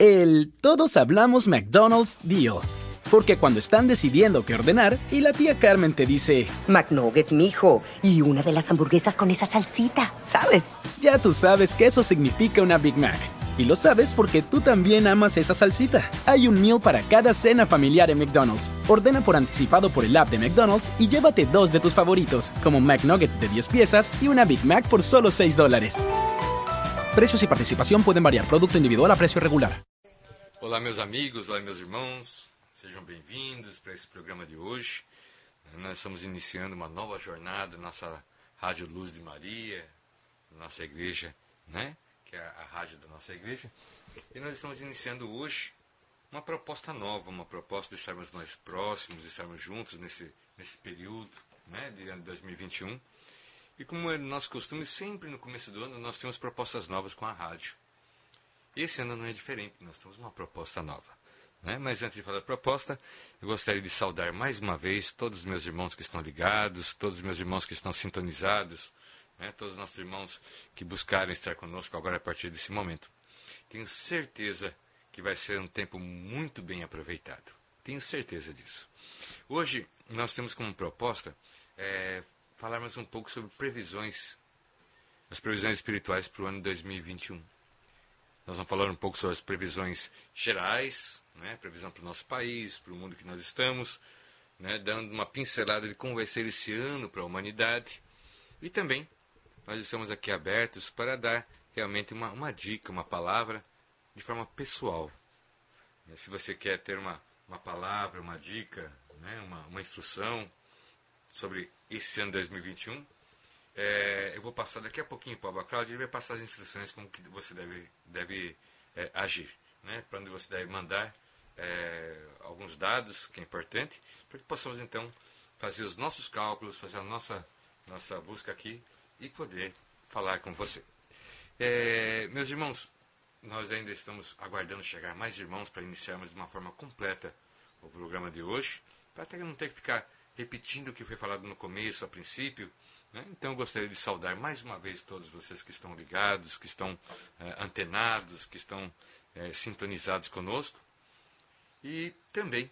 El Todos Hablamos McDonald's Deal. Porque cuando están decidiendo qué ordenar y la tía Carmen te dice, McNuggets, mijo, y una de las hamburguesas con esa salsita, ¿sabes? ya tú sabes que eso significa una Big Mac. Y lo sabes porque tú también amas esa salsita. Hay un meal para cada cena familiar en McDonald's. Ordena por anticipado por el app de McDonald's y llévate dos de tus favoritos, como McNuggets de 10 piezas y una Big Mac por solo 6 dólares. Precios y participación pueden variar. Producto individual a precio regular. Olá, meus amigos, olá, meus irmãos, sejam bem-vindos para esse programa de hoje. Nós estamos iniciando uma nova jornada, nossa Rádio Luz de Maria, nossa igreja, né? Que é a rádio da nossa igreja. E nós estamos iniciando hoje uma proposta nova, uma proposta de estarmos mais próximos, de estarmos juntos nesse, nesse período, né? De ano 2021. E como é nosso costume, sempre no começo do ano nós temos propostas novas com a rádio. Esse ano não é diferente, nós temos uma proposta nova. Né? Mas antes de falar da proposta, eu gostaria de saudar mais uma vez todos os meus irmãos que estão ligados, todos os meus irmãos que estão sintonizados, né? todos os nossos irmãos que buscaram estar conosco agora a partir desse momento. Tenho certeza que vai ser um tempo muito bem aproveitado. Tenho certeza disso. Hoje nós temos como proposta é, falarmos um pouco sobre previsões, as previsões espirituais para o ano 2021. Nós vamos falar um pouco sobre as previsões gerais, né, previsão para o nosso país, para o mundo que nós estamos, né, dando uma pincelada de como vai ser esse ano para a humanidade. E também nós estamos aqui abertos para dar realmente uma, uma dica, uma palavra de forma pessoal. Né, Se você quer ter uma, uma palavra, uma dica, né, uma, uma instrução sobre esse ano 2021, é, eu vou passar daqui a pouquinho para o Abacláudio, ele vai passar as instruções como que você deve, deve é, agir, né? para onde você deve mandar é, alguns dados, que é importante, para que possamos então fazer os nossos cálculos, fazer a nossa, nossa busca aqui e poder falar com você. É, meus irmãos, nós ainda estamos aguardando chegar mais irmãos para iniciarmos de uma forma completa o programa de hoje, para até não ter que ficar repetindo o que foi falado no começo, a princípio? Então eu gostaria de saudar mais uma vez todos vocês que estão ligados, que estão eh, antenados, que estão eh, sintonizados conosco. E também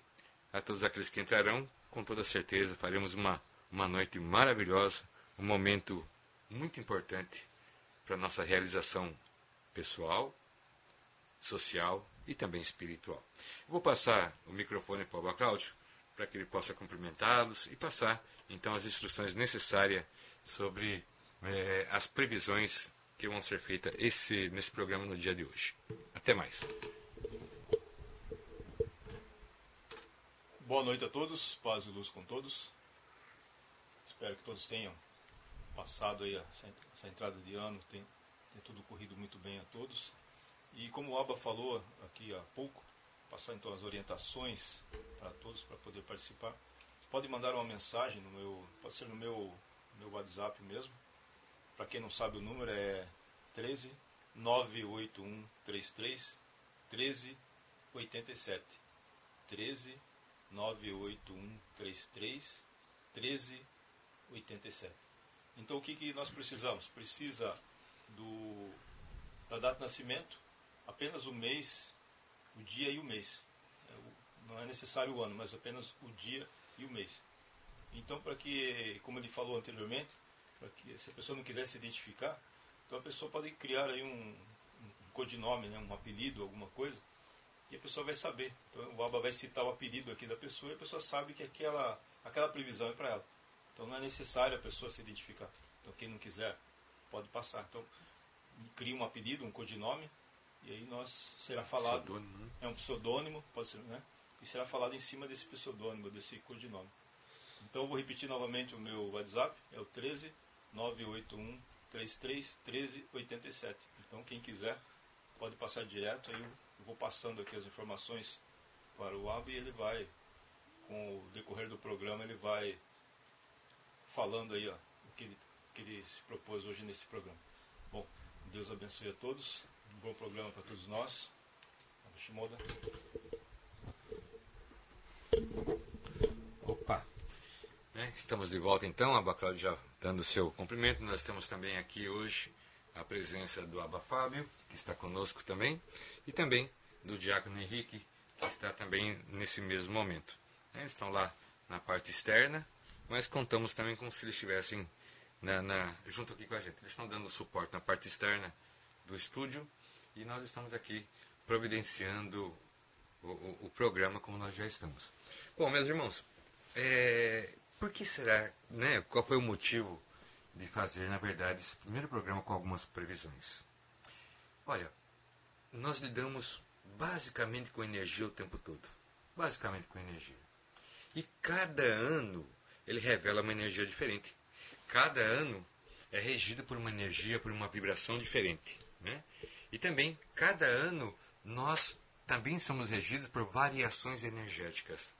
a todos aqueles que entrarão, com toda certeza faremos uma, uma noite maravilhosa, um momento muito importante para a nossa realização pessoal, social e também espiritual. Vou passar o microfone para o Cláudio para que ele possa cumprimentá-los e passar então as instruções necessárias sobre eh, as previsões que vão ser feitas esse, nesse programa no dia de hoje. Até mais. Boa noite a todos, paz e luz com todos. Espero que todos tenham passado aí essa, essa entrada de ano, tem, tem tudo corrido muito bem a todos. E como o Aba falou aqui há pouco, passar então as orientações para todos para poder participar. Pode mandar uma mensagem no meu, pode ser no meu, meu WhatsApp mesmo. Para quem não sabe o número é 13 981 33 13 87. 13 981 33 13 87. Então o que, que nós precisamos? Precisa do, da data de nascimento, apenas o mês, o dia e o mês. Não é necessário o ano, mas apenas o dia e o mês. Então, para que, como ele falou anteriormente, para que se a pessoa não quiser se identificar, então a pessoa pode criar aí um, um codinome, né, um apelido, alguma coisa, e a pessoa vai saber. Então, o ABA vai citar o apelido aqui da pessoa e a pessoa sabe que aquela, aquela previsão é para ela. Então, não é necessário a pessoa se identificar. Então, quem não quiser, pode passar. Então, cria um apelido, um codinome, e aí nós será falado. Pseudônimo, né? É um pseudônimo, pode ser, né? E será falado em cima desse pseudônimo, desse codinome. Então eu vou repetir novamente o meu WhatsApp, é o 13 981 33 13 87. Então quem quiser pode passar direto, aí eu vou passando aqui as informações para o AB e ele vai, com o decorrer do programa, ele vai falando aí ó, o que ele, que ele se propôs hoje nesse programa. Bom, Deus abençoe a todos, um bom programa para todos nós. Shimoda. Opa! Né? Estamos de volta então, a Abacláudio já dando seu cumprimento. Nós temos também aqui hoje a presença do Aba Fábio, que está conosco também, e também do Diácono Henrique, que está também nesse mesmo momento. Eles estão lá na parte externa, mas contamos também como se eles estivessem na, na, junto aqui com a gente. Eles estão dando suporte na parte externa do estúdio e nós estamos aqui providenciando o, o, o programa como nós já estamos. Bom, meus irmãos, é, por que será, né, qual foi o motivo de fazer, na verdade, esse primeiro programa com algumas previsões? Olha, nós lidamos basicamente com energia o tempo todo. Basicamente com energia. E cada ano ele revela uma energia diferente. Cada ano é regido por uma energia, por uma vibração diferente. Né? E também, cada ano, nós também somos regidos por variações energéticas.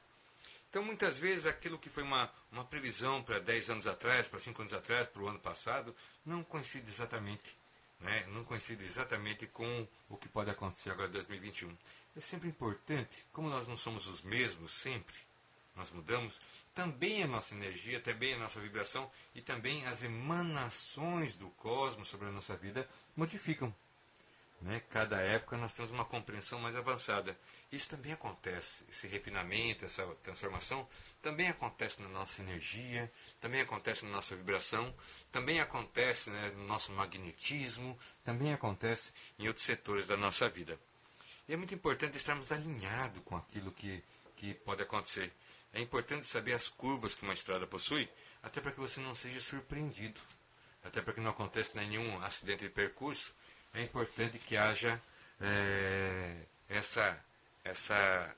Então, muitas vezes, aquilo que foi uma, uma previsão para 10 anos atrás, para 5 anos atrás, para o ano passado, não coincide exatamente. Né? Não coincide exatamente com o que pode acontecer agora em 2021. É sempre importante, como nós não somos os mesmos sempre, nós mudamos, também a nossa energia, também a nossa vibração e também as emanações do cosmos sobre a nossa vida modificam. Né? Cada época nós temos uma compreensão mais avançada. Isso também acontece, esse refinamento, essa transformação, também acontece na nossa energia, também acontece na nossa vibração, também acontece né, no nosso magnetismo, também acontece em outros setores da nossa vida. E é muito importante estarmos alinhados com aquilo que, que pode acontecer. É importante saber as curvas que uma estrada possui, até para que você não seja surpreendido, até para que não aconteça nenhum acidente de percurso. É importante que haja é, essa, essa,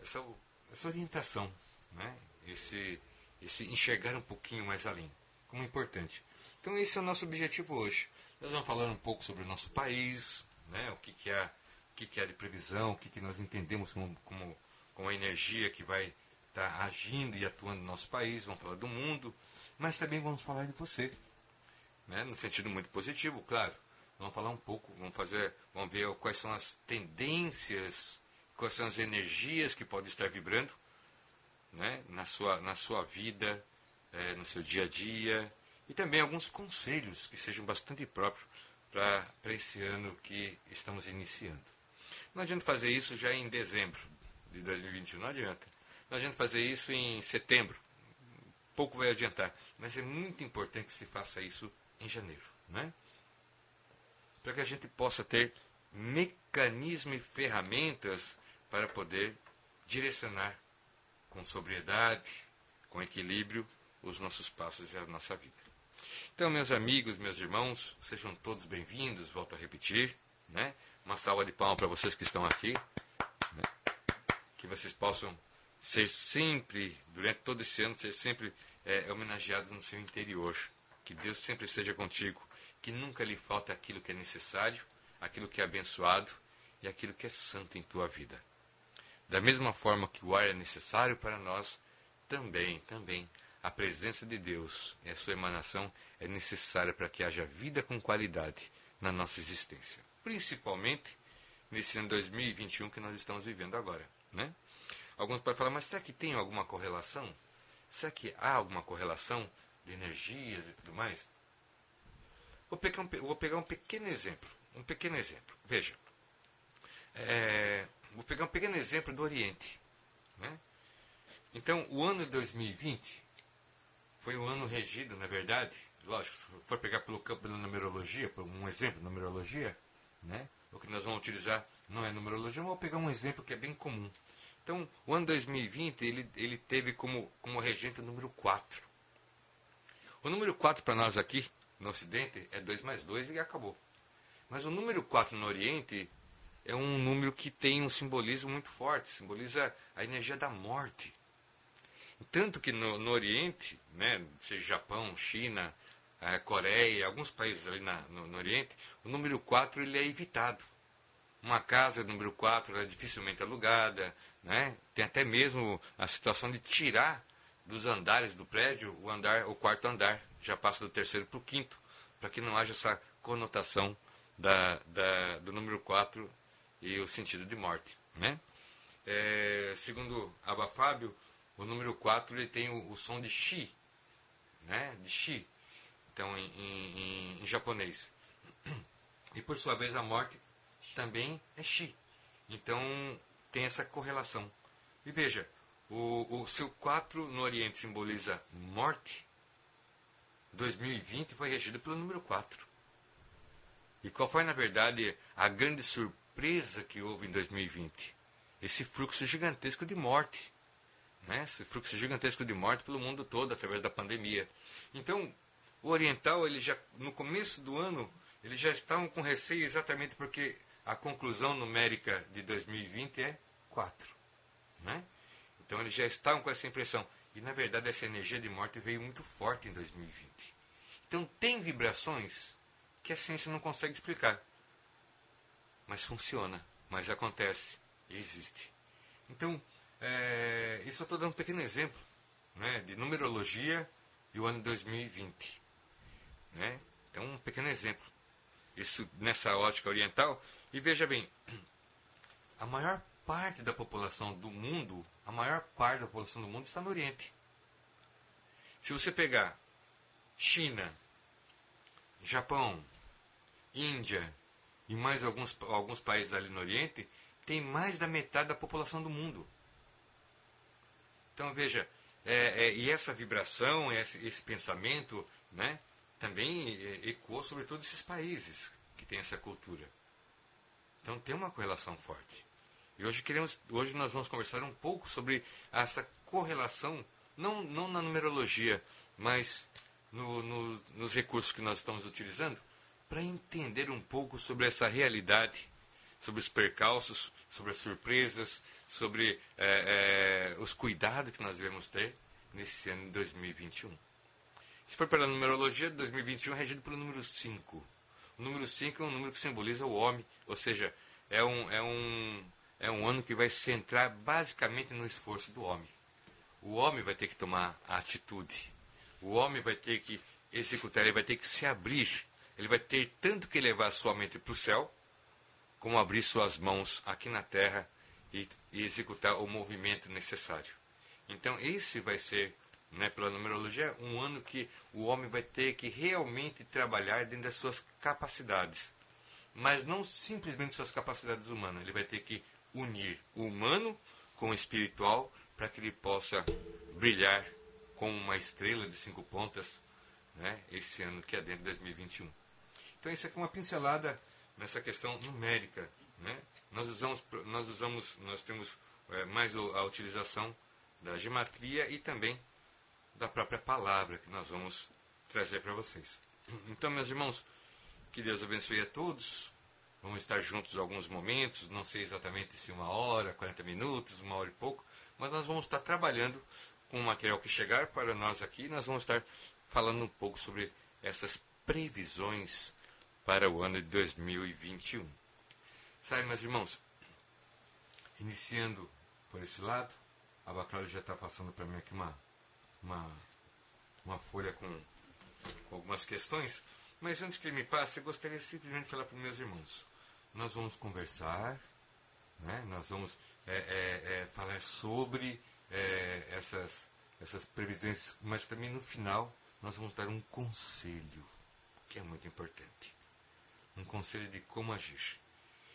essa, essa orientação, né? esse, esse enxergar um pouquinho mais além, como é importante. Então esse é o nosso objetivo hoje. Nós vamos falar um pouco sobre o nosso país, né? o que, que, é, o que, que é de previsão, o que, que nós entendemos como, como, como a energia que vai está agindo e atuando no nosso país, vamos falar do mundo, mas também vamos falar de você, né? no sentido muito positivo, claro. Vamos falar um pouco, vamos fazer, vamos ver quais são as tendências, quais são as energias que podem estar vibrando né? na, sua, na sua vida, é, no seu dia a dia, e também alguns conselhos que sejam bastante próprios para esse ano que estamos iniciando. Não adianta fazer isso já em dezembro de 2021, não adianta. Não adianta fazer isso em setembro. Pouco vai adiantar. Mas é muito importante que se faça isso em janeiro. Né? Para que a gente possa ter mecanismo e ferramentas para poder direcionar com sobriedade, com equilíbrio, os nossos passos e a nossa vida. Então, meus amigos, meus irmãos, sejam todos bem-vindos, volto a repetir. Né? Uma salva de palmas para vocês que estão aqui. Né? Que vocês possam ser sempre, durante todo esse ano, ser sempre é, homenageados no seu interior. Que Deus sempre esteja contigo, que nunca lhe falte aquilo que é necessário, aquilo que é abençoado e aquilo que é santo em tua vida. Da mesma forma que o ar é necessário para nós, também, também, a presença de Deus e a sua emanação é necessária para que haja vida com qualidade na nossa existência. Principalmente nesse ano 2021 que nós estamos vivendo agora. Né? Alguns podem falar, mas será que tem alguma correlação? Será que há alguma correlação de energias e tudo mais? Vou pegar um, vou pegar um pequeno exemplo. Um pequeno exemplo. Veja. É, vou pegar um pequeno exemplo do Oriente. Né? Então, o ano de 2020 foi um ano regido, na verdade, lógico, se for pegar pelo campo da numerologia, por um exemplo, numerologia, né? o que nós vamos utilizar não é numerologia, mas vou pegar um exemplo que é bem comum. Então, o ano 2020 ele, ele teve como, como regente o número 4. O número 4 para nós aqui no Ocidente é 2 mais 2 e acabou. Mas o número 4 no Oriente é um número que tem um simbolismo muito forte, simboliza a energia da morte. Tanto que no, no Oriente, né, seja Japão, China, é, Coreia, alguns países ali na, no, no, Oriente, o número 4 ele é evitado. Uma casa número 4 é dificilmente alugada, né? Tem até mesmo a situação de tirar dos andares do prédio o andar, o quarto andar, já passa do terceiro para o quinto, para que não haja essa conotação da, da, do número 4 e o sentido de morte. Né? É, segundo Abba Fábio, o número 4 ele tem o, o som de Shi, né? de Shi, então em, em, em japonês. E por sua vez a morte também é Shi. Então tem essa correlação. E veja, o, o seu 4 no Oriente simboliza morte, 2020 foi regido pelo número 4. E qual foi, na verdade, a grande surpresa que houve em 2020? Esse fluxo gigantesco de morte. Né? Esse fluxo gigantesco de morte pelo mundo todo através da pandemia. Então, o oriental, ele já no começo do ano, eles já estavam com receio exatamente porque a conclusão numérica de 2020 é 4. Né? Então, eles já estavam com essa impressão. E, na verdade, essa energia de morte veio muito forte em 2020. Então, tem vibrações que a ciência não consegue explicar. Mas funciona, mas acontece e existe. Então, é, isso eu estou dando um pequeno exemplo né, de numerologia e o ano 2020. Né? Então, um pequeno exemplo. Isso nessa ótica oriental. E veja bem, a maior parte da população do mundo, a maior parte da população do mundo está no Oriente. Se você pegar China, Japão, Índia e mais alguns, alguns países ali no Oriente, tem mais da metade da população do mundo. Então veja, é, é, e essa vibração, esse, esse pensamento, né, também é, ecoou sobre todos esses países que têm essa cultura. Então tem uma correlação forte. E hoje queremos, hoje nós vamos conversar um pouco sobre essa correlação, não, não na numerologia, mas no, no, nos recursos que nós estamos utilizando, para entender um pouco sobre essa realidade, sobre os percalços, sobre as surpresas, sobre é, é, os cuidados que nós devemos ter nesse ano de 2021. Se for pela numerologia, 2021 é regido pelo número 5. O número 5 é um número que simboliza o homem, ou seja, é um, é um, é um ano que vai centrar basicamente no esforço do homem. O homem vai ter que tomar a atitude. O homem vai ter que executar, ele vai ter que se abrir ele vai ter tanto que levar sua mente para o céu, como abrir suas mãos aqui na terra e, e, executar o movimento necessário. Então, esse vai ser, né, pela numerologia, um ano que o homem vai ter que realmente trabalhar dentro das suas capacidades. Mas não simplesmente suas capacidades humanas. Ele vai ter que unir o humano com o espiritual para que ele possa brilhar como uma estrela de cinco pontas né, esse ano que é dentro de 2021. Então isso aqui é uma pincelada nessa questão numérica. Né? Nós usamos, nós usamos, nós temos é, mais a utilização da gematria e também da própria palavra que nós vamos trazer para vocês. Então, meus irmãos, que Deus abençoe a todos. Vamos estar juntos alguns momentos, não sei exatamente se uma hora, 40 minutos, uma hora e pouco, mas nós vamos estar trabalhando com o material que chegar para nós aqui. Nós vamos estar falando um pouco sobre essas previsões para o ano de 2021. Sabe, meus irmãos, iniciando por esse lado, a Bacalhau já está passando para mim aqui uma, uma, uma folha com, com algumas questões, mas antes que ele me passe, eu gostaria simplesmente de falar para meus irmãos. Nós vamos conversar, né? nós vamos é, é, é, falar sobre é, essas, essas previsões, mas também no final nós vamos dar um conselho, que é muito importante um conselho de como agir.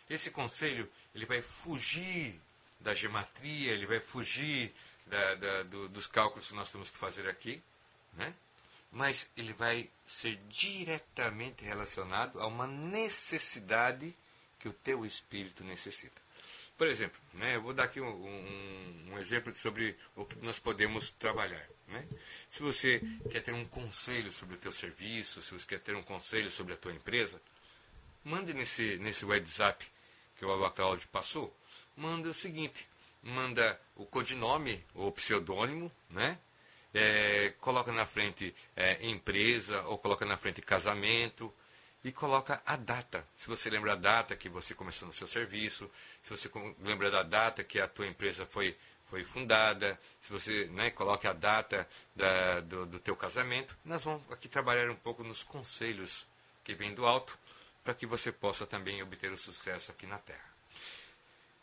Esse conselho ele vai fugir da geometria, ele vai fugir da, da, do, dos cálculos que nós temos que fazer aqui, né? mas ele vai ser diretamente relacionado a uma necessidade que o teu espírito necessita. Por exemplo, né, eu vou dar aqui um, um, um, exemplo sobre o que nós podemos trabalhar. Né? Se você quer ter um conselho sobre o teu serviço, se você quer ter um conselho sobre a tua empresa, mande nesse, nesse WhatsApp que o Abacalde passou, manda o seguinte, manda o codinome ou pseudônimo, né? É, coloca na frente é, empresa ou coloca na frente casamento e coloca a data. Se você lembra a data que você começou no seu serviço, se você lembra da data que a tua empresa foi, foi fundada, se você né, coloca a data da, do, do teu casamento, nós vamos aqui trabalhar um pouco nos conselhos que vem do alto para que você possa também obter o sucesso aqui na Terra.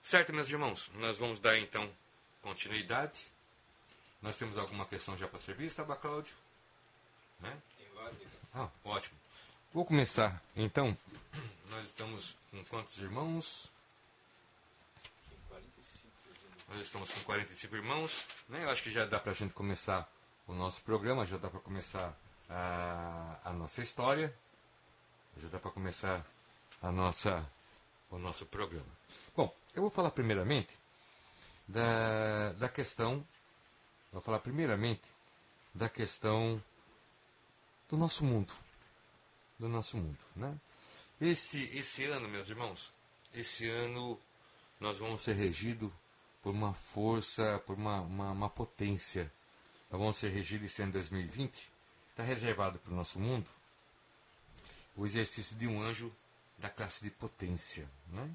Certo, meus irmãos? Nós vamos dar então continuidade. Nós temos alguma questão já para ser vista, Abacláudio? Né? Tem várias. Ah, ótimo. Vou começar. Então, nós estamos com quantos irmãos? Nós estamos com 45 irmãos. Né? Eu acho que já dá para a gente começar o nosso programa, já dá para começar a, a nossa história, já dá para começar a nossa, o nosso programa. Bom, eu vou falar primeiramente da, da questão, vou falar primeiramente da questão do nosso mundo, do nosso mundo, né? Esse, esse ano, meus irmãos, esse ano nós vamos ser regidos por uma força, por uma, uma, uma potência. Nós vamos ser regidos esse ano 2020. Está reservado para o nosso mundo o exercício de um anjo da classe de potência. Né?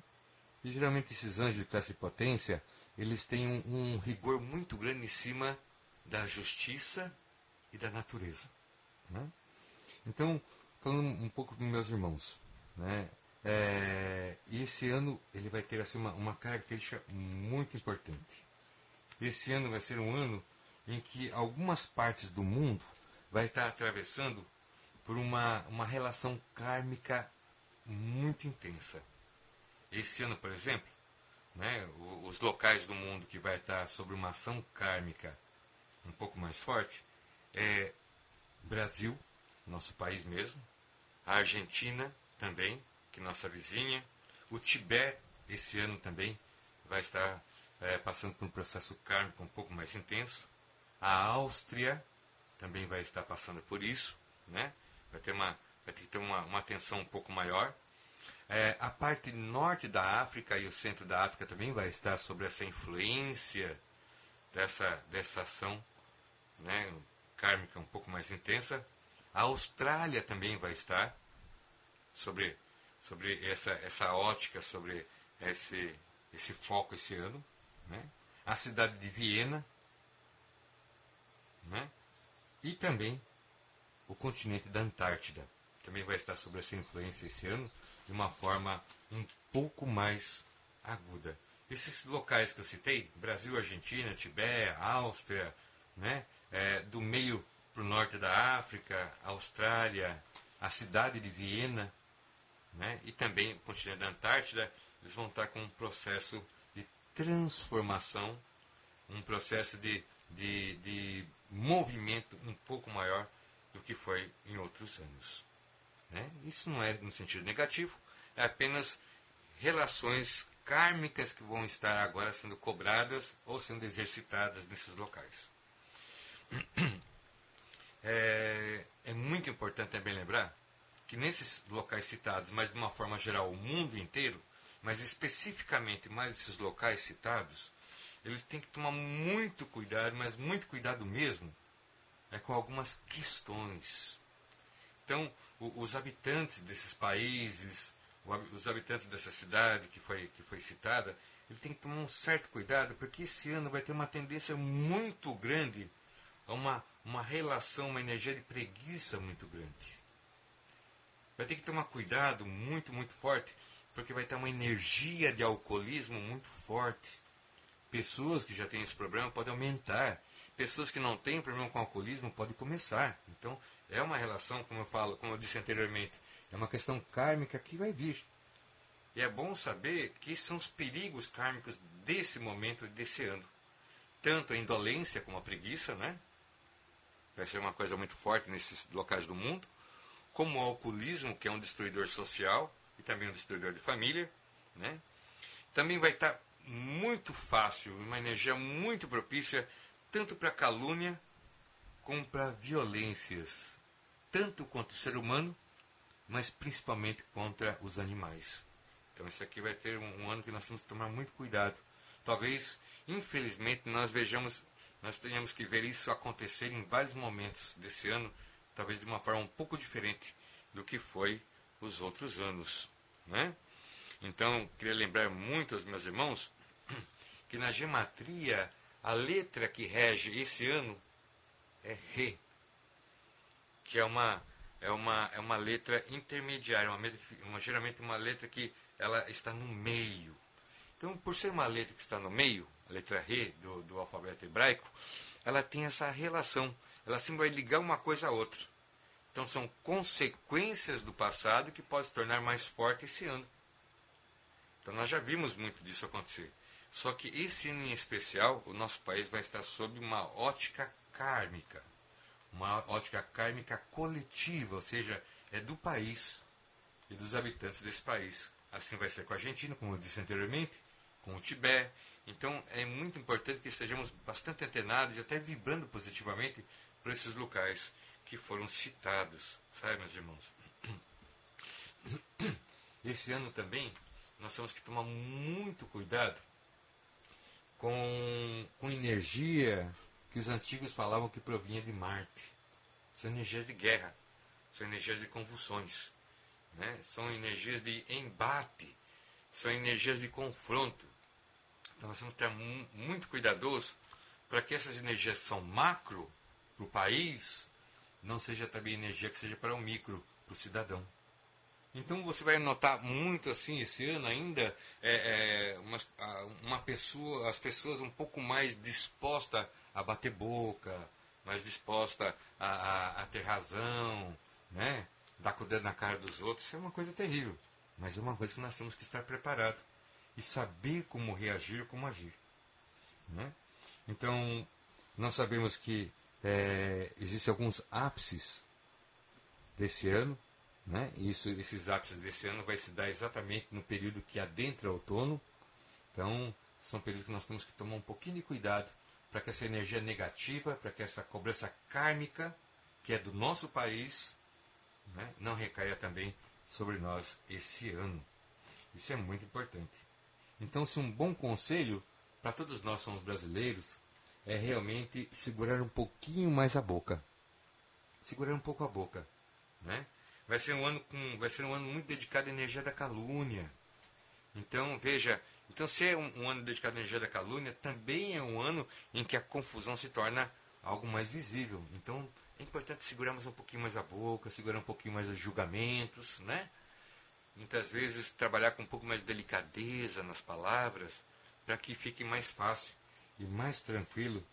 E geralmente esses anjos de classe de potência, eles têm um, um rigor muito grande em cima da justiça e da natureza. Né? Então, falando um pouco para meus irmãos, né? É, e esse ano ele vai ter assim, uma, uma característica muito importante. Esse ano vai ser um ano em que algumas partes do mundo vai estar atravessando por uma, uma relação kármica muito intensa. Esse ano, por exemplo, né, os locais do mundo que vai estar sobre uma ação kármica um pouco mais forte é Brasil, nosso país mesmo, a Argentina também, que nossa vizinha, o Tibete esse ano também vai estar é, passando por um processo kármico um pouco mais intenso, a Áustria também vai estar passando por isso, né? Vai ter uma, vai ter que ter uma, uma atenção um pouco maior. É, a parte norte da África e o centro da África também vai estar sobre essa influência dessa, dessa ação né, kármica um pouco mais intensa. A Austrália também vai estar sobre, sobre essa, essa ótica, sobre esse, esse foco esse ano. Né? A cidade de Viena. Né? E também o continente da Antártida. Também vai estar sob essa influência esse ano de uma forma um pouco mais aguda. Esses locais que eu citei, Brasil, Argentina, Tibete, Áustria, né, é, do meio para o norte da África, Austrália, a cidade de Viena, né, e também o continente da Antártida, eles vão estar com um processo de transformação, um processo de, de, de movimento um pouco maior do que foi em outros anos. Né? Isso não é no sentido negativo, é apenas relações kármicas que vão estar agora sendo cobradas ou sendo exercitadas nesses locais. É, é muito importante também lembrar que nesses locais citados, mas de uma forma geral o mundo inteiro, mas especificamente mais esses locais citados, eles têm que tomar muito cuidado, mas muito cuidado mesmo, é com algumas questões. Então, o, os habitantes desses países, os habitantes dessa cidade que foi, que foi citada, ele tem que tomar um certo cuidado, porque esse ano vai ter uma tendência muito grande a uma, uma relação, uma energia de preguiça muito grande. Vai ter que tomar cuidado muito, muito forte, porque vai ter uma energia de alcoolismo muito forte. Pessoas que já têm esse problema podem aumentar pessoas que não têm problema com alcoolismo podem começar. Então, é uma relação, como eu falo, como eu disse anteriormente, é uma questão kármica que vai vir. E é bom saber que são os perigos kármicos desse momento, desse ano. Tanto a indolência como a preguiça, né? Vai ser uma coisa muito forte nesses locais do mundo. Como o alcoolismo, que é um destruidor social e também um destruidor de família, né? Também vai estar muito fácil, uma energia muito propícia tanto para calúnia como para violências, tanto contra o ser humano, mas principalmente contra os animais. Então isso aqui vai ter um, um ano que nós temos que tomar muito cuidado. Talvez, infelizmente, nós vejamos, nós tenhamos que ver isso acontecer em vários momentos desse ano, talvez de uma forma um pouco diferente do que foi os outros anos, né? Então, queria lembrar muito aos meus irmãos que na gematria a letra que rege esse ano é Re, que é uma, é uma, é uma letra intermediária, uma, uma, geralmente uma letra que ela está no meio. Então, por ser uma letra que está no meio, a letra Re do, do alfabeto hebraico, ela tem essa relação, ela sempre vai ligar uma coisa a outra. Então, são consequências do passado que podem se tornar mais forte esse ano. Então, nós já vimos muito disso acontecer Só que esse ano em especial, o nosso país vai estar sob uma ótica kármica, uma ótica kármica coletiva, ou seja, é do país e dos habitantes desse país. Assim vai ser com a Argentina, como eu disse anteriormente, com o Tibete. Então é muito importante que estejamos bastante antenados e até vibrando positivamente por esses locais que foram citados, sabe, meus irmãos? Esse ano também nós temos que tomar muito cuidado com, com energia que os antigos falavam que provinha de Marte. São energias de guerra, são energias de convulsões, né? são energias de embate, são energias de confronto. Então nós temos que estar muito cuidadosos para que essas energias são macro para o país, não seja também energia que seja para o micro, para o cidadão. Então você vai notar muito assim esse ano ainda é, é, uma, uma pessoa, as pessoas um pouco mais dispostas a bater boca, mais disposta a, a, a, ter razão, né? dar com o dedo na cara dos outros, isso é uma coisa terrível. Mas é uma coisa que nós temos que estar preparados e saber como reagir, como agir. Né? Então, nós sabemos que é, existem alguns ápices desse ano, né? Isso, esses ápices desse ano vai se dar exatamente no período que adentra o outono. Então, são períodos que nós temos que tomar um pouquinho de cuidado para que essa energia negativa, para que essa cobrança kármica, que é do nosso país, né? não recaia também sobre nós esse ano. Isso é muito importante. Então, se um bom conselho para todos nós somos brasileiros é realmente segurar um pouquinho mais a boca. Segurar um pouco a boca, né? Vai ser um ano com, vai ser um ano muito dedicado à energia da calúnia. Então, veja, então se é um, um ano dedicado à energia da calúnia, também é um ano em que a confusão se torna algo mais visível. Então, é importante segurarmos um pouquinho mais a boca, segurar um pouquinho mais os julgamentos, né? Muitas vezes trabalhar com um pouco mais de delicadeza nas palavras, para que fique mais fácil e mais tranquilo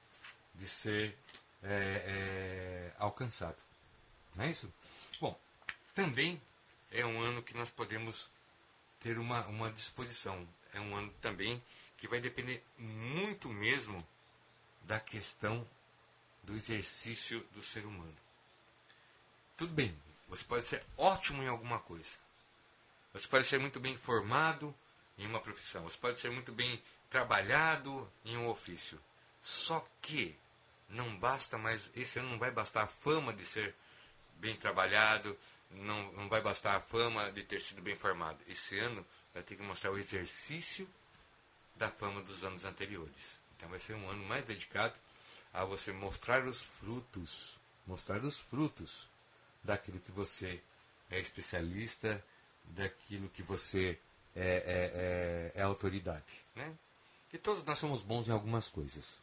de ser é, é, alcançado. Não é isso? Também é um ano que nós podemos ter uma, uma disposição. É um ano também que vai depender muito mesmo da questão do exercício do ser humano. Tudo bem, você pode ser ótimo em alguma coisa. Você pode ser muito bem formado em uma profissão. Você pode ser muito bem trabalhado em um ofício. Só que não basta mais, esse ano não vai bastar a fama de ser bem trabalhado, não, não vai bastar a fama de ter sido bem formado. Esse ano vai ter que mostrar o exercício da fama dos anos anteriores. Então vai ser um ano mais dedicado a você mostrar os frutos, mostrar os frutos daquilo que você é especialista, daquilo que você é, é, é, é autoridade. Né? que todos nós somos bons em algumas coisas.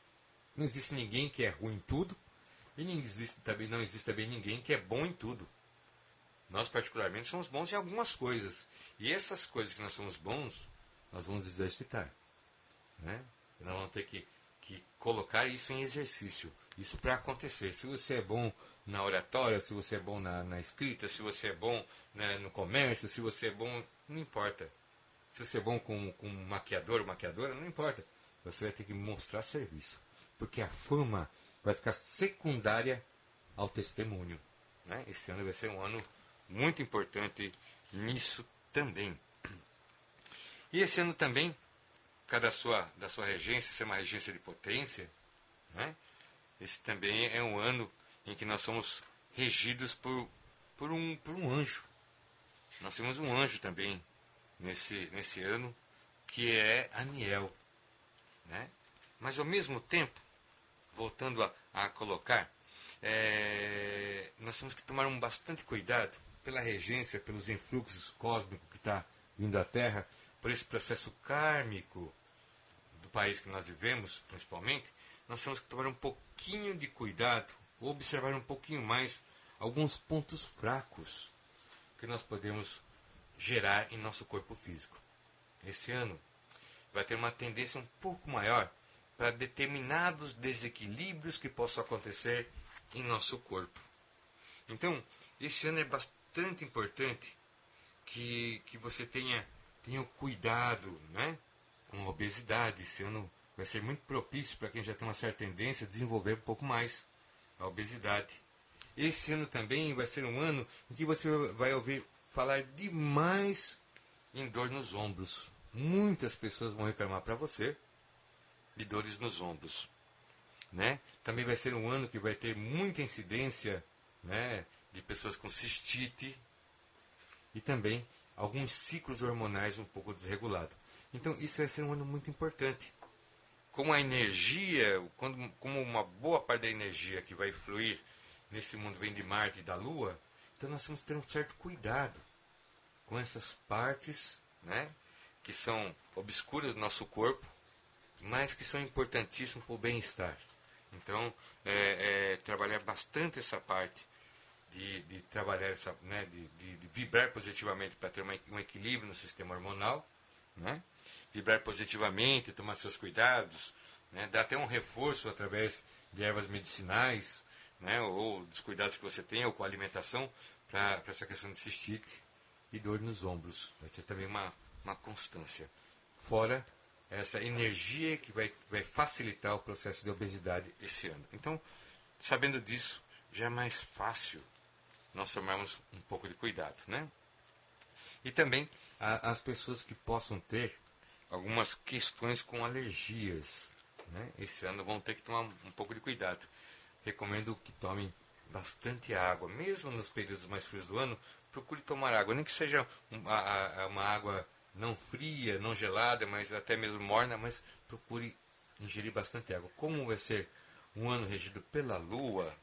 Não existe ninguém que é ruim em tudo e não existe também, não existe também ninguém que é bom em tudo. Nós, particularmente, somos bons em algumas coisas. E essas coisas que nós somos bons, nós vamos exercitar. Né? Nós vamos ter que, que colocar isso em exercício. Isso para acontecer. Se você é bom na oratória, se você é bom na, na escrita, se você é bom né, no comércio, se você é bom. Não importa. Se você é bom com, com maquiador ou maquiadora, não importa. Você vai ter que mostrar serviço. Porque a fama vai ficar secundária ao testemunho. Né? Esse ano vai ser um ano muito importante nisso também. E esse ano também, cada sua, da sua regência ser uma regência de potência, né? esse também é um ano em que nós somos regidos por, por, um, por um anjo. Nós temos um anjo também nesse, nesse ano, que é Aniel. Né? Mas ao mesmo tempo, voltando a, a colocar, é, nós temos que tomar um bastante cuidado pela regência, pelos influxos cósmicos que está vindo à Terra, por esse processo kármico do país que nós vivemos, principalmente, nós temos que tomar um pouquinho de cuidado, observar um pouquinho mais alguns pontos fracos que nós podemos gerar em nosso corpo físico. Esse ano vai ter uma tendência um pouco maior para determinados desequilíbrios que possam acontecer em nosso corpo. Então, esse ano é bastante importante que, que você tenha, tenha cuidado, né? com obesidade. Esse ano vai ser muito propício para quem já tem uma certa tendência a desenvolver um pouco mais a obesidade. Esse ano também vai ser um ano em que você vai ouvir falar demais em dor nos ombros. Muitas pessoas vão reclamar para você de dores nos ombros. Né? Também vai ser um ano que vai ter muita incidência né, de pessoas com cistite e também alguns ciclos hormonais um pouco desregulados. Então isso vai ser um ano muito importante. Como a energia, quando, como uma boa parte da energia que vai fluir nesse mundo vem de Marte e da Lua, então nós temos que ter um certo cuidado com essas partes né, que são obscuras do nosso corpo, mas que são importantíssimas para o bem-estar. Então, é, é, trabalhar bastante essa parte de, de trabalhar essa, né, de, de, de vibrar positivamente para ter uma, um equilíbrio no sistema hormonal, né? vibrar positivamente, tomar seus cuidados, né? dar até um reforço através de ervas medicinais, né? ou dos cuidados que você tem, ou com a alimentação, para essa questão de cistite e dor nos ombros. Vai ser também uma, uma constância. Fora essa energia que vai, vai facilitar o processo de obesidade esse ano. Então, sabendo disso, já é mais fácil nós tomarmos um pouco de cuidado, né? E também a, as pessoas que possam ter algumas questões com alergias, né? Esse ano vão ter que tomar um pouco de cuidado. Recomendo que tomem bastante água, mesmo nos períodos mais frios do ano, procure tomar água, nem que seja uma, uma água não fria, não gelada, mas até mesmo morna, mas procure ingerir bastante água. Como vai ser um ano regido pela Lua,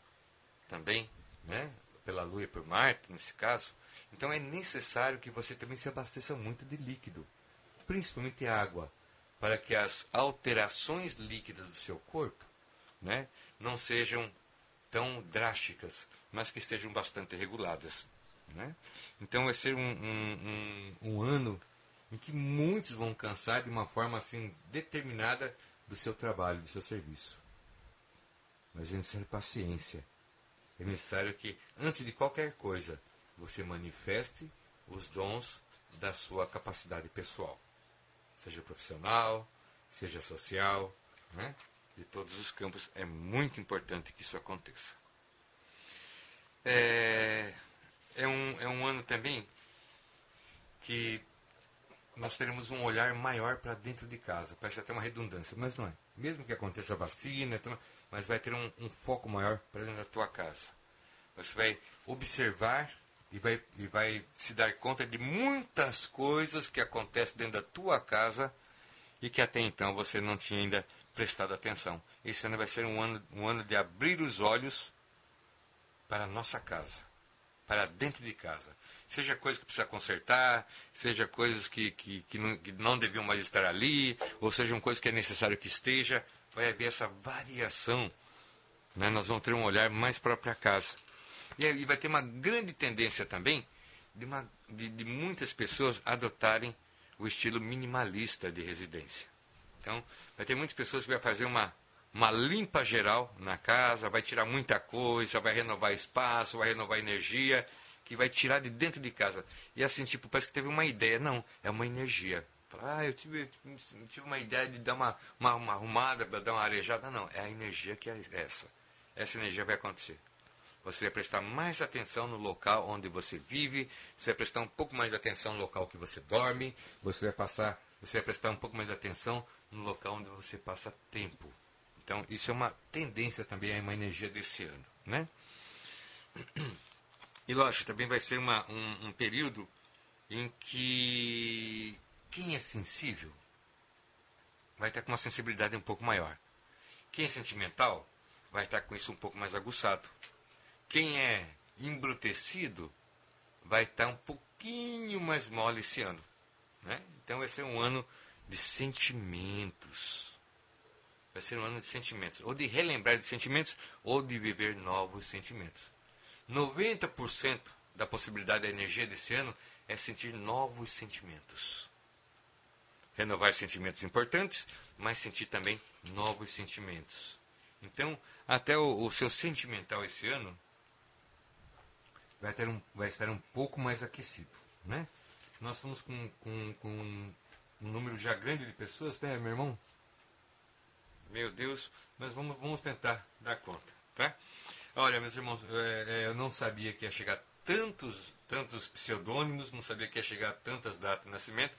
também, né? Pela Lua e por Marte, nesse caso, então é necessário que você também se abasteça muito de líquido, principalmente água, para que as alterações líquidas do seu corpo né, não sejam tão drásticas, mas que estejam bastante reguladas. Né? Então vai ser um, um, um, um ano em que muitos vão cansar de uma forma assim determinada do seu trabalho, do seu serviço. Mas é necessário paciência é necessário que, antes de qualquer coisa, você manifeste os dons da sua capacidade pessoal, seja profissional, seja social, né? de todos os campos. É muito importante que isso aconteça. É, é, um, é um ano também que nós teremos um olhar maior para dentro de casa. Parece até uma redundância, mas não é. Mesmo que aconteça a vacina, então, mas vai ter um, um foco maior para dentro da tua casa. Você vai observar e vai, e vai se dar conta de muitas coisas que acontecem dentro da tua casa e que até então você não tinha ainda prestado atenção. Esse ano vai ser um ano, um ano de abrir os olhos para a nossa casa, para dentro de casa. Seja coisa que precisa consertar, seja coisas que, que, que, não, que não deviam mais estar ali, ou sejam coisas que é necessário que esteja, vai haver essa variação. Né? Nós vamos ter um olhar mais próprio a casa. E aí vai ter uma grande tendência também de, uma, de, de muitas pessoas adotarem o estilo minimalista de residência. Então, vai ter muitas pessoas que vai fazer uma, uma limpa geral na casa, vai tirar muita coisa, vai renovar espaço, vai renovar energia, que vai tirar de dentro de casa. E assim, tipo, parece que teve uma ideia. Não, é uma energia. Ah, eu tive, tive uma ideia de dar uma, uma, uma arrumada, dar uma arejada. Não, é a energia que é essa. Essa energia vai acontecer. Você vai prestar mais atenção no local onde você vive, você vai prestar um pouco mais de atenção no local que você dorme, você vai passar, você vai prestar um pouco mais de atenção no local onde você passa tempo. Então, isso é uma tendência também, é uma energia desse ano, né? E lógico, também vai ser uma, um, um período em que quem é sensível vai estar com uma sensibilidade um pouco maior. Quem é sentimental vai estar com isso um pouco mais aguçado. Quem é embrutecido vai estar um pouquinho mais mole esse ano. Né? Então vai ser um ano de sentimentos. Vai ser um ano de sentimentos. Ou de relembrar de sentimentos, ou de viver novos sentimentos. 90% da possibilidade da energia desse ano é sentir novos sentimentos. Renovar sentimentos importantes, mas sentir também novos sentimentos. Então, até o, o seu sentimental esse ano vai, ter um, vai estar um pouco mais aquecido. Né? Nós estamos com, com, com um número já grande de pessoas, né, meu irmão? Meu Deus, mas vamos, vamos tentar dar conta, tá? Olha, meus irmãos, é, é, eu não sabia que ia chegar tantos, tantos pseudônimos, não sabia que ia chegar tantas datas de nascimento.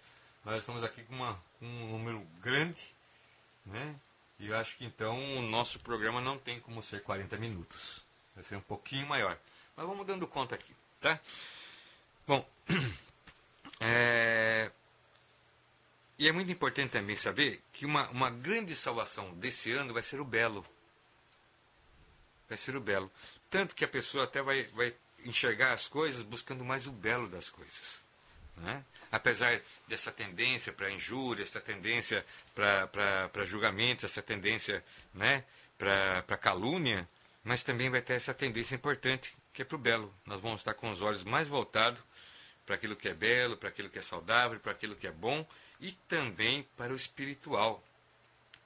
Nós estamos aqui com, uma, com um número grande, né? E eu acho que então o nosso programa não tem como ser 40 minutos. Vai ser um pouquinho maior. Mas vamos dando conta aqui, tá? Bom, é, e é muito importante também saber que uma, uma grande salvação desse ano vai ser o belo. Vai ser o belo. Tanto que a pessoa até vai, vai enxergar as coisas buscando mais o belo das coisas. Né? Apesar dessa tendência para injúria, essa tendência para julgamento, essa tendência né, para calúnia, mas também vai ter essa tendência importante que é para o belo. Nós vamos estar com os olhos mais voltados para aquilo que é belo, para aquilo que é saudável, para aquilo que é bom e também para o espiritual.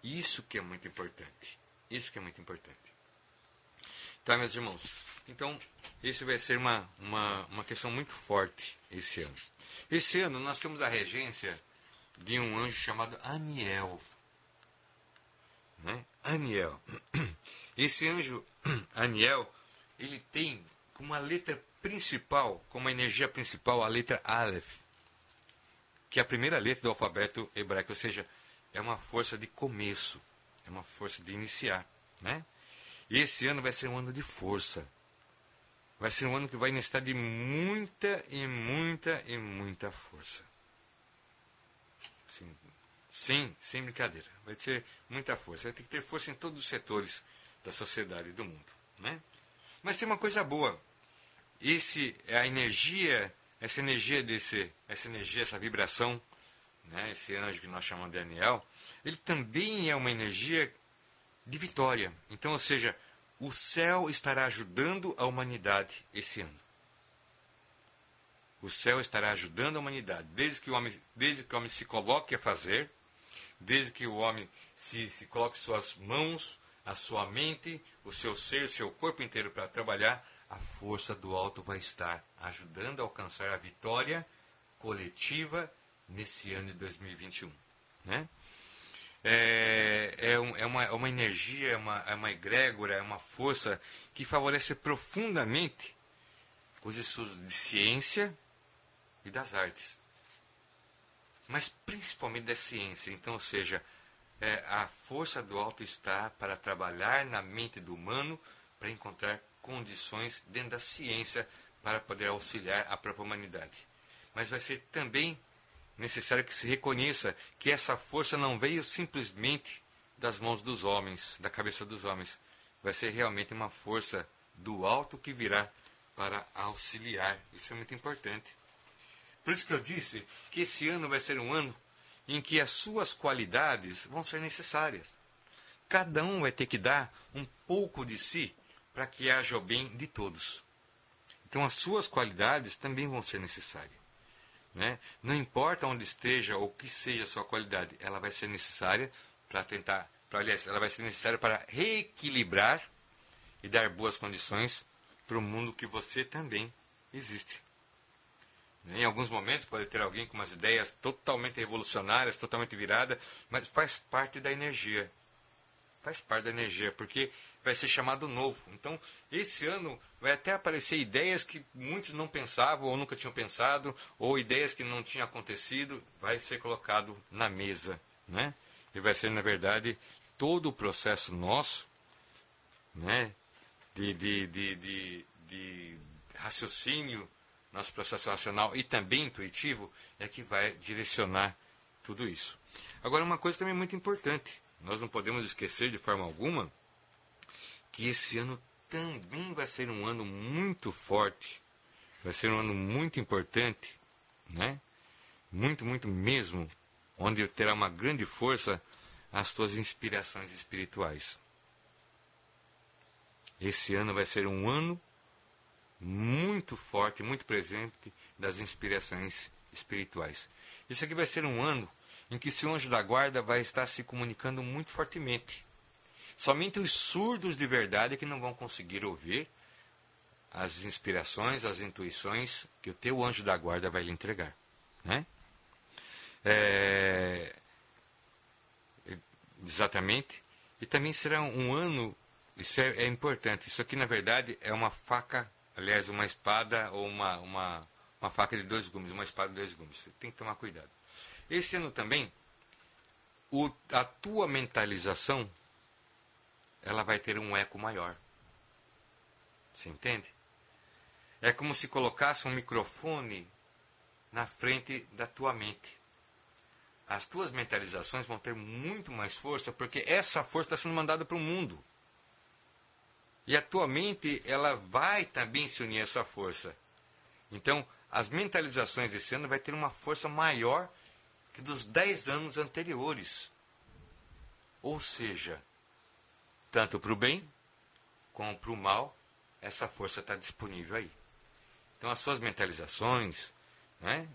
Isso que é muito importante. Isso que é muito importante. Tá, meus irmãos? Então, esse vai ser uma, uma, uma questão muito forte esse ano. Esse ano nós temos a regência de um anjo chamado Aniel. Né? Aniel. Esse anjo Aniel, ele tem como a letra principal, como a energia principal, a letra Aleph que é a primeira letra do alfabeto hebraico, ou seja, é uma força de começo, é uma força de iniciar, né? E esse ano vai ser um ano de força. Vai ser um ano que vai necessitar de muita e muita e muita força. Sim, sem brincadeira. Vai ser muita força. Vai ter que ter força em todos os setores da sociedade e do mundo, né? Mas tem uma coisa boa. Esse é a energia essa energia desse, essa energia, essa vibração, né, esse anjo que nós chamamos de Daniel, ele também é uma energia de vitória. Então, ou seja, o céu estará ajudando a humanidade esse ano. O céu estará ajudando a humanidade, desde que o homem, desde que o homem se coloque a fazer, desde que o homem se, se coloque suas mãos, a sua mente, o seu ser, o seu corpo inteiro para trabalhar, a força do alto vai estar ajudando a alcançar a vitória coletiva nesse ano de 2021. Né? É, é, um, é, uma, é uma energia, é uma, é uma egrégora, é uma força que favorece profundamente os estudos de ciência e das artes. Mas principalmente da ciência. Então, ou seja, é, a força do alto está para trabalhar na mente do humano para encontrar condições dentro da ciência para poder auxiliar a própria humanidade. Mas vai ser também necessário que se reconheça que essa força não veio simplesmente das mãos dos homens, da cabeça dos homens. Vai ser realmente uma força do alto que virá para auxiliar. Isso é muito importante. Por isso que eu disse que esse ano vai ser um ano em que as suas qualidades vão ser necessárias. Cada um vai ter que dar um pouco de si para que haja o bem de todos. Então as suas qualidades também vão ser necessárias. Né? Não importa onde esteja ou que seja a sua qualidade, ela vai ser necessária para tentar, pra, aliás, ela vai ser necessária para reequilibrar e dar boas condições para o mundo que você também existe. Em alguns momentos pode ter alguém com umas ideias totalmente revolucionárias, totalmente virada, mas faz parte da energia. Faz parte da energia, porque vai ser chamado novo. Então, esse ano vai até aparecer ideias que muitos não pensavam ou nunca tinham pensado, ou ideias que não tinham acontecido, vai ser colocado na mesa, né? E vai ser, na verdade, todo o processo nosso, né? De, de, de, de, de raciocínio, nosso processo racional e também intuitivo, é que vai direcionar tudo isso. Agora, uma coisa também muito importante, nós não podemos esquecer de forma alguma que esse ano também vai ser um ano muito forte, vai ser um ano muito importante, né? Muito, muito mesmo, onde terá uma grande força as suas inspirações espirituais. Esse ano vai ser um ano muito forte, muito presente das inspirações espirituais. Isso aqui vai ser um ano em que seu anjo da guarda vai estar se comunicando muito fortemente Somente os surdos de verdade que não vão conseguir ouvir as inspirações, as intuições que o teu anjo da guarda vai lhe entregar. Né? É, exatamente. E também será um ano, isso é, é, importante, isso aqui na verdade é uma faca, aliás, uma espada ou uma, uma, uma faca de dois gumes, uma espada de dois gumes. Você tem que tomar cuidado. Esse ano também, o, a tua mentalização, ela vai ter um eco maior. Você entende? É como se colocasse um microfone na frente da tua mente. As tuas mentalizações vão ter muito mais força, porque essa força está sendo mandada para o mundo. E a tua mente, ela vai também se unir a essa força. Então, as mentalizações desse ano vai ter uma força maior que dos 10 anos anteriores. Ou seja, tanto para o bem como para o mal, essa força está disponível aí. Então, as suas mentalizações, né?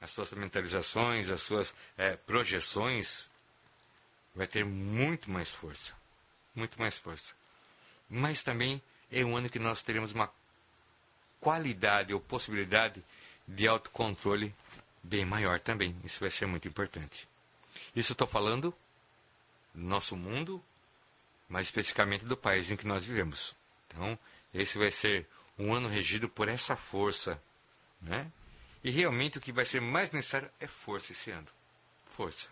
as suas mentalizações, as suas é, projeções, vai ter muito mais força. Muito mais força. Mas também é um ano que nós teremos uma qualidade ou possibilidade de autocontrole bem maior também. Isso vai ser muito importante. Isso estou falando do nosso mundo, mais especificamente do país em que nós vivemos. Então, esse vai ser um ano regido por essa força, né? E realmente o que vai ser mais necessário é força esse ano. Força.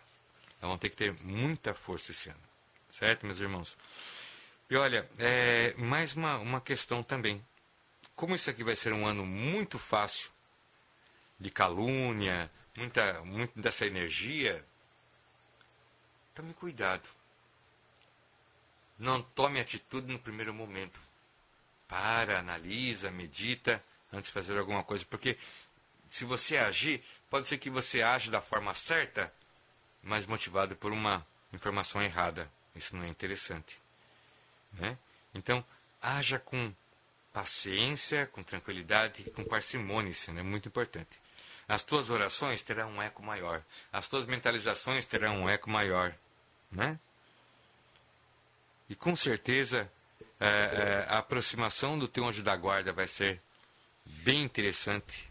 Nós vamos ter que ter muita força esse ano. Certo, meus irmãos? E olha, é, mais uma, uma questão também. Como isso aqui vai ser um ano muito fácil, de calúnia, muita, muito dessa energia, tome cuidado. Não tome atitude no primeiro momento. Para, analisa, medita antes de fazer alguma coisa, porque se você agir, pode ser que você age da forma certa, mas motivado por uma informação errada. Isso não é interessante. Né? Então, haja com paciência, com tranquilidade e com parcimônia. Isso é muito importante. As tuas orações terão um eco maior. As tuas mentalizações terão um eco maior. Né? E com certeza é, é, a aproximação do teu anjo da guarda vai ser bem interessante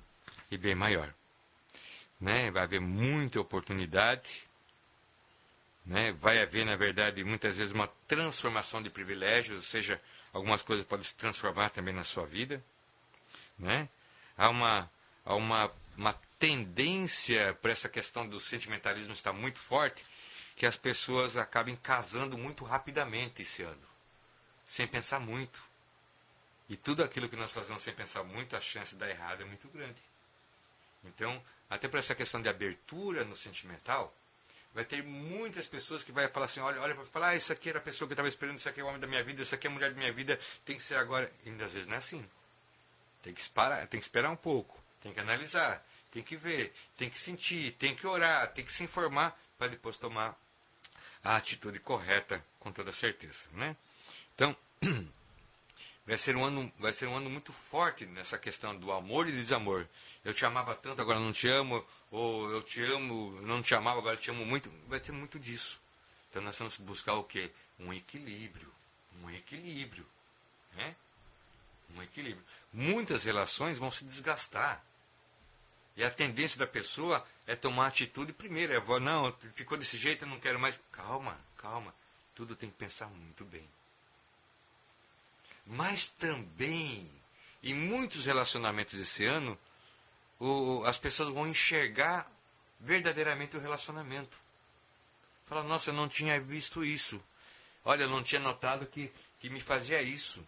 e bem maior. Né? Vai haver muita oportunidade, né? vai haver, na verdade, muitas vezes uma transformação de privilégios, ou seja, algumas coisas podem se transformar também na sua vida. Né? Há, uma, há uma, uma tendência para essa questão do sentimentalismo estar muito forte, que as pessoas acabem casando muito rapidamente esse ano, sem pensar muito. E tudo aquilo que nós fazemos sem pensar muito, a chance de dar errado é muito grande. Então, até por essa questão de abertura no sentimental, vai ter muitas pessoas que vai falar assim, olha, olha para falar, ah, isso aqui era a pessoa que eu estava esperando, isso aqui é o homem da minha vida, isso aqui é a mulher da minha vida, tem que ser agora. E às vezes não é assim. Tem que esperar, tem que esperar um pouco, tem que analisar, tem que ver, tem que sentir, tem que orar, tem que se informar para depois tomar a atitude correta com toda certeza, né? Então, vai ser um ano, vai ser um ano muito forte nessa questão do amor e desamor. Eu te amava tanto, agora não te amo, ou eu te amo, não te amava, agora te amo muito. Vai ter muito disso. Então nós vamos buscar o quê? Um equilíbrio, um equilíbrio, né? Um equilíbrio. Muitas relações vão se desgastar. E a tendência da pessoa é tomar atitude primeiro. É, não, ficou desse jeito, eu não quero mais. Calma, calma. Tudo tem que pensar muito bem. Mas também, em muitos relacionamentos esse ano, o, as pessoas vão enxergar verdadeiramente o relacionamento. Fala, nossa, eu não tinha visto isso. Olha, eu não tinha notado que, que me fazia isso.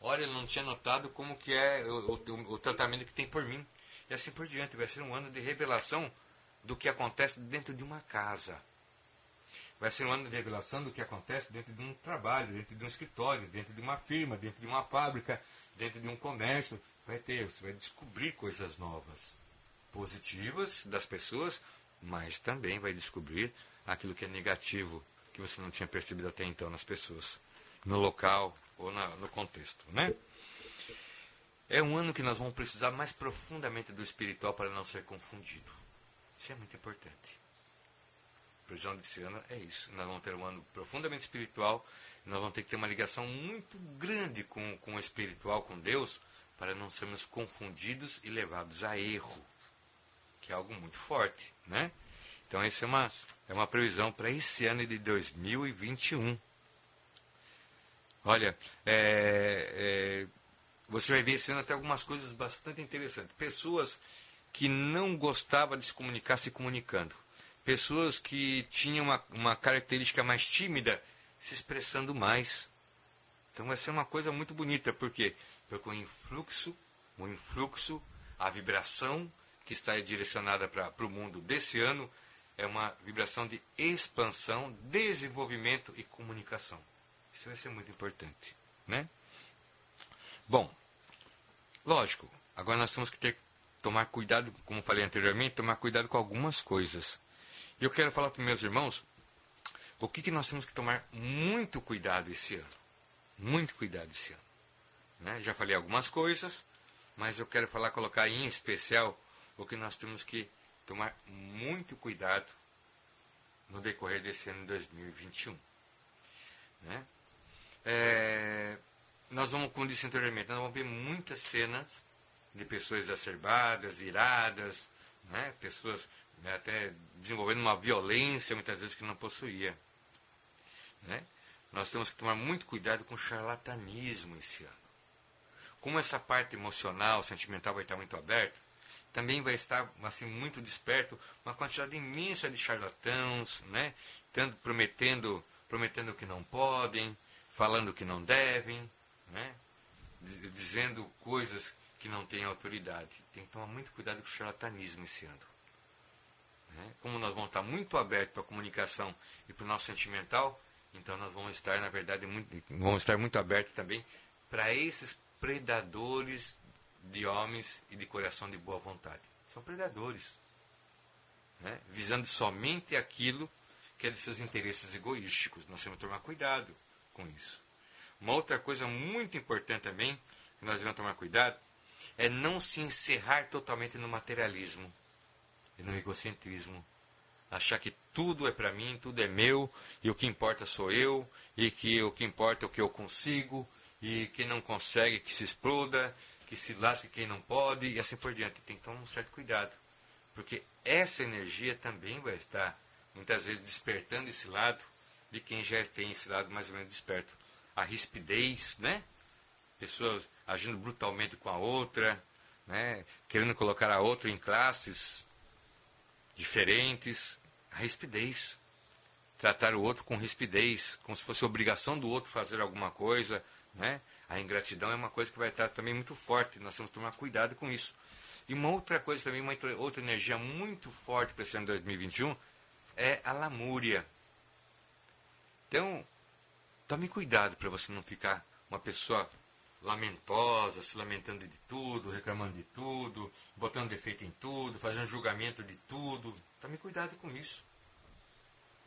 Olha, eu não tinha notado como que é o, o, o tratamento que tem por mim. E assim por diante. Vai ser um ano de revelação do que acontece dentro de uma casa. Vai ser um ano de revelação do que acontece dentro de um trabalho, dentro de um escritório, dentro de uma firma, dentro de uma fábrica, dentro de um comércio. Vai ter, você vai descobrir coisas novas, positivas das pessoas, mas também vai descobrir aquilo que é negativo, que você não tinha percebido até então nas pessoas, no local ou na, no contexto, né? É um ano que nós vamos precisar mais profundamente do espiritual para não ser confundido. Isso é muito importante previsão desse ano é isso. Nós vamos ter um ano profundamente espiritual, nós vamos ter que ter uma ligação muito grande com, com o espiritual, com Deus, para não sermos confundidos e levados a erro, que é algo muito forte, né? Então essa é uma, é uma previsão para esse ano de 2021. Olha, é, é, você vai ver ano até algumas coisas bastante interessantes. Pessoas que não gostavam de se comunicar se comunicando. Pessoas que tinham uma, uma característica mais tímida se expressando mais. Então vai ser uma coisa muito bonita, por quê? Porque o influxo, o influxo, a vibração que está direcionada para o mundo desse ano é uma vibração de expansão, desenvolvimento e comunicação. Isso vai ser muito importante, né? Bom, lógico, agora nós temos que ter tomar cuidado, como falei anteriormente, tomar cuidado com algumas coisas. E eu quero falar para meus irmãos o que, que nós temos que tomar muito cuidado esse ano. Muito cuidado esse ano. Né? Já falei algumas coisas, mas eu quero falar, colocar em especial o que nós temos que tomar muito cuidado no decorrer desse ano de 2021. Né? É, nós vamos, como disse anteriormente, nós vamos ver muitas cenas de pessoas exacerbadas, iradas, né? pessoas né, até desenvolvendo uma violência muitas vezes que não possuía. Né? Nós temos que tomar muito cuidado com o charlatanismo esse ano. Como essa parte emocional, sentimental vai estar muito aberta, também vai estar assim muito desperto uma quantidade imensa de charlatãos, né? Tanto prometendo, prometendo que não podem, falando que não devem, né? dizendo coisas que não têm autoridade. Tem que tomar muito cuidado com o charlatanismo esse ano. Né? Como nós vamos estar muito abertos para a comunicação e para o nosso sentimental, então nós vamos estar, na verdade, muito, vamos estar muito abertos também para esses predadores de homens e de coração de boa vontade. São predadores, né? visando somente aquilo que é de seus interesses egoísticos. Nós temos que tomar cuidado com isso. Uma outra coisa muito importante também, que nós devemos tomar cuidado, é não se encerrar totalmente no materialismo e no egocentrismo. Achar que tudo é para mim, tudo é meu, e o que importa sou eu, e que o que importa é o que eu consigo, e quem não consegue que se exploda, que se lasque quem não pode, e assim por diante. Tem que tomar um certo cuidado, porque essa energia também vai estar, muitas vezes, despertando esse lado de quem já tem esse lado mais ou menos desperto. A rispidez, né? Pessoas agindo brutalmente com a outra, né? querendo colocar a outra em classes diferentes. A rispidez. Tratar o outro com rispidez, como se fosse obrigação do outro fazer alguma coisa, né? A ingratidão é uma coisa que vai estar também muito forte, nós temos que tomar cuidado com isso. E uma outra coisa também, uma outra energia muito forte para esse ano 2021 é a lamúria. Então, tome cuidado para você não ficar uma pessoa lamentosa, se lamentando de tudo, reclamando de tudo, botando defeito em tudo, fazendo julgamento de tudo. Tome cuidado com isso.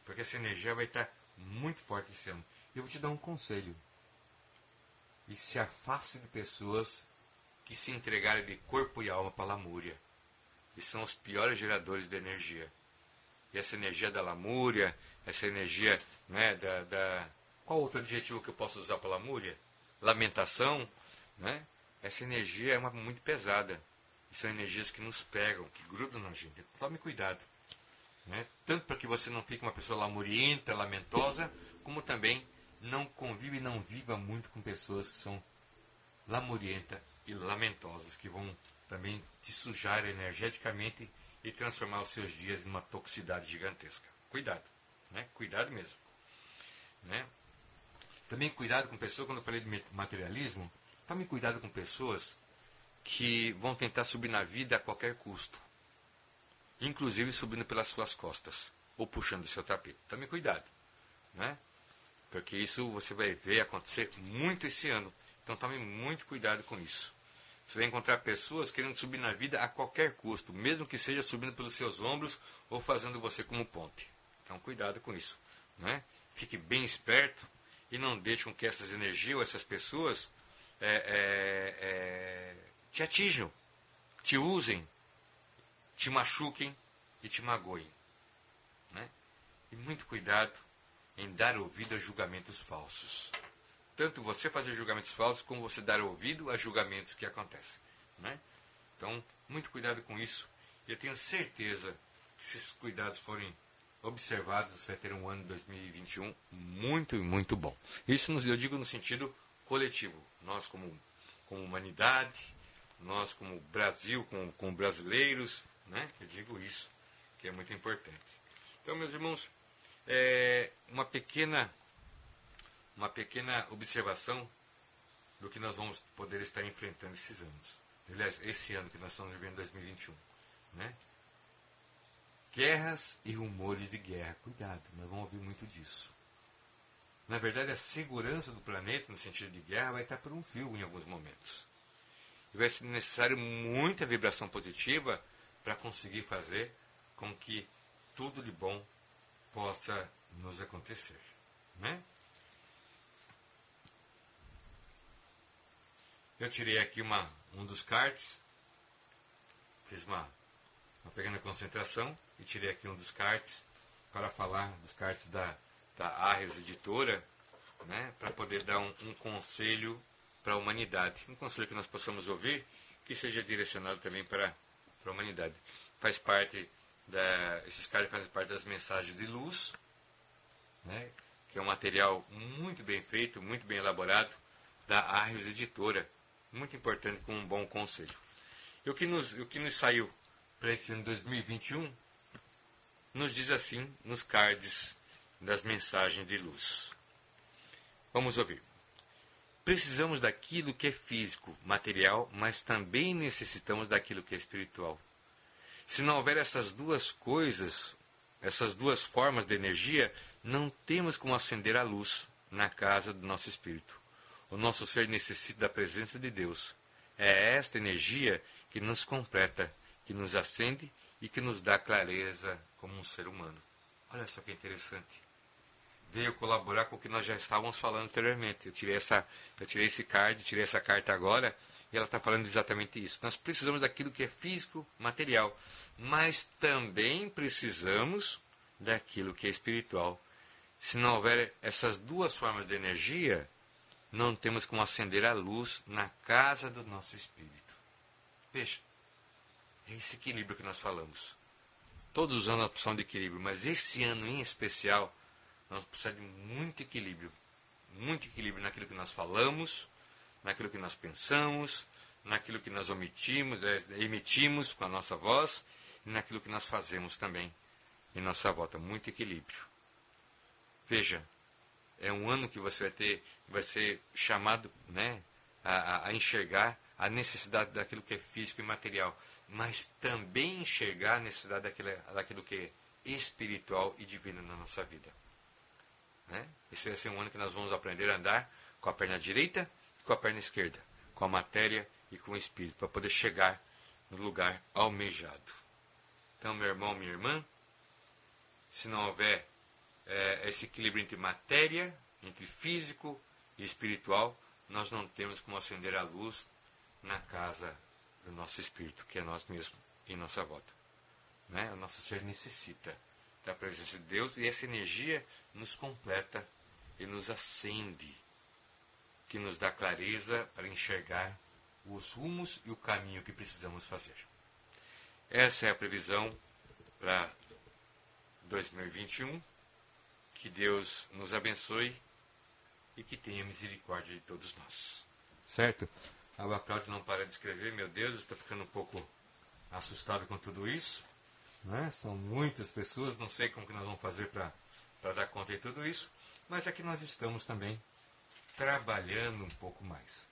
Porque essa energia vai estar muito forte esse ano. Eu vou te dar um conselho e se afaste de pessoas que se entregarem de corpo e alma para a lamúria. E são os piores geradores de energia. E essa energia da lamúria, essa energia né, da, da... Qual outro adjetivo que eu posso usar para lamúria? Lamentação, né? Essa energia é uma muito pesada. E são energias que nos pegam, que grudam na gente. Tome cuidado. Né? Tanto para que você não fique uma pessoa lamurienta, lamentosa, como também não convive e não viva muito com pessoas que são lamurientas e lamentosas, que vão também te sujar energeticamente e transformar os seus dias em uma toxicidade gigantesca. Cuidado, né? Cuidado mesmo. Né? Também cuidado com pessoas, quando eu falei de materialismo, tome cuidado com pessoas que vão tentar subir na vida a qualquer custo. Inclusive subindo pelas suas costas ou puxando o seu tapete. Tome cuidado. Né? Porque isso você vai ver acontecer muito esse ano. Então tome muito cuidado com isso. Você vai encontrar pessoas querendo subir na vida a qualquer custo, mesmo que seja subindo pelos seus ombros ou fazendo você como ponte. Então cuidado com isso. Né? Fique bem esperto e não deixe com que essas energias ou essas pessoas é, é, é, te atinjam, te usem, te machuquem e te magoem. Né? E muito cuidado em dar ouvido a julgamentos falsos. Tanto você fazer julgamentos falsos, como você dar ouvido a julgamentos que acontecem. Né? Então, muito cuidado com isso. Eu tenho certeza se esses cuidados forem observados, você vai ter um ano de 2021 muito, muito bom. Isso eu digo no sentido coletivo. Nós como, como humanidade, nós como Brasil, como, como brasileiros, né? Eu digo isso, que é muito importante. Então, meus irmãos, é uma pequena uma pequena observação do que nós vamos poder estar enfrentando esses anos. Aliás, esse ano que nós estamos vivendo 2021, né? Guerras e rumores de guerra. Cuidado, nós vamos ouvir muito disso. Na verdade, a segurança do planeta, no sentido de guerra, vai estar por um fio em alguns momentos. E vai ser necessário muita vibração positiva para conseguir fazer com que tudo de bom possa nos acontecer. Né? Eu tirei aqui uma, um dos cards, fiz uma, uma pequena concentração e tirei aqui um dos cards para falar dos cards da, da Arres Editora, né, para poder dar um, um conselho para a humanidade. Um conselho que nós possamos ouvir, que seja direcionado também para, para a humanidade. Faz parte da, esses cards fazem parte das mensagens de luz, né, que é um material muito bem feito, muito bem elaborado, da Arres Editora. Muito importante com um bom conselho. E o que nos, o que nos saiu para esse ano 2021 nos diz assim nos cards das mensagens de luz. Vamos ouvir. Precisamos daquilo que é físico, material, mas também necessitamos daquilo que é espiritual. Se não houver essas duas coisas, essas duas formas de energia, não temos como acender a luz na casa do nosso espírito. O nosso ser necessita da presença de Deus. É esta energia que nos completa, que nos acende e que nos dá clareza como um ser humano. Olha só que interessante. Veio colaborar com o que nós já estávamos falando anteriormente. Eu tirei, essa, eu tirei esse card, tirei essa carta agora, e ela está falando exatamente isso. Nós precisamos daquilo que é físico, material, mas também precisamos daquilo que é espiritual. Se não houver essas duas formas de energia, não temos como acender a luz na casa do nosso espírito. Veja, é esse equilíbrio que nós falamos. Todos os anos nós precisamos de equilíbrio, mas esse ano em especial, nós precisamos de muito equilíbrio. Muito equilíbrio naquilo que nós falamos, naquilo que nós pensamos, naquilo que nós omitimos, é, emitimos com a nossa voz e naquilo que nós fazemos também em nossa volta. Muito equilíbrio. Veja, é um ano que você vai ter, vai ser chamado né, a, a enxergar a necessidade daquilo que é físico e material mas também enxergar a necessidade daquilo, daquilo que é espiritual e divino na nossa vida. Né? Esse vai ser um ano que nós vamos aprender a andar com a perna direita e com a perna esquerda, com a matéria e com o espírito, para poder chegar no lugar almejado. Então, meu irmão, minha irmã, se não houver é, esse equilíbrio entre matéria, entre físico e espiritual, nós não temos como acender a luz na casa do nosso espírito, que é nós mesmos, em nossa volta. Né? O nosso ser necessita da presença de Deus e essa energia nos completa e nos acende, que nos dá clareza para enxergar os rumos e o caminho que precisamos fazer. Essa é a previsão para 2021. Que Deus nos abençoe e que tenha misericórdia de todos nós. Certo? A Cláudia não para de escrever, meu Deus, estou ficando um pouco assustado com tudo isso. Né? São muitas pessoas, não sei como que nós vamos fazer para dar conta de tudo isso, mas aqui nós estamos também trabalhando um pouco mais.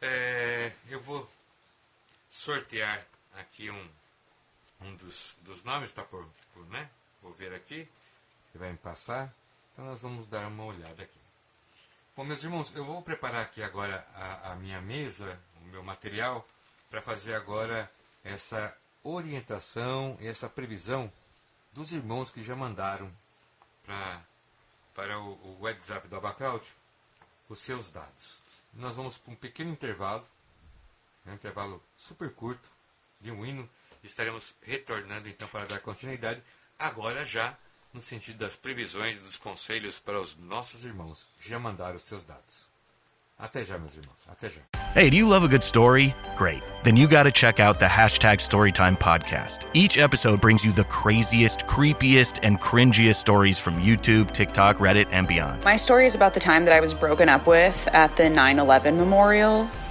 É, eu vou sortear aqui um, um dos, dos nomes, tá por, por, né? Vou ver aqui, que vai me passar. Então nós vamos dar uma olhada aqui. Bom, meus irmãos, eu vou preparar aqui agora a, a minha mesa, o meu material, para fazer agora essa orientação e essa previsão dos irmãos que já mandaram pra, para o, o WhatsApp do Abacalde os seus dados. Nós vamos para um pequeno intervalo, um intervalo super curto, de um hino, estaremos retornando então para dar continuidade, agora já no sentido das previsões e dos conselhos para os nossos irmãos já mandaram os seus dados. Até já, meus irmãos. Até já. Hey, do you love a good story? Great. Then you got to check out the hashtag Storytime podcast. Each episode brings you the craziest, creepiest, and cringiest stories from YouTube, TikTok, Reddit, and beyond. My story is about the time that I was broken up with at the 9 11 memorial.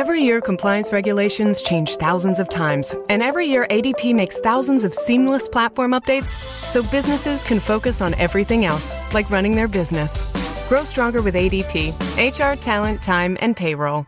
Every year, compliance regulations change thousands of times, and every year, ADP makes thousands of seamless platform updates so businesses can focus on everything else, like running their business. Grow stronger with ADP HR, talent, time, and payroll.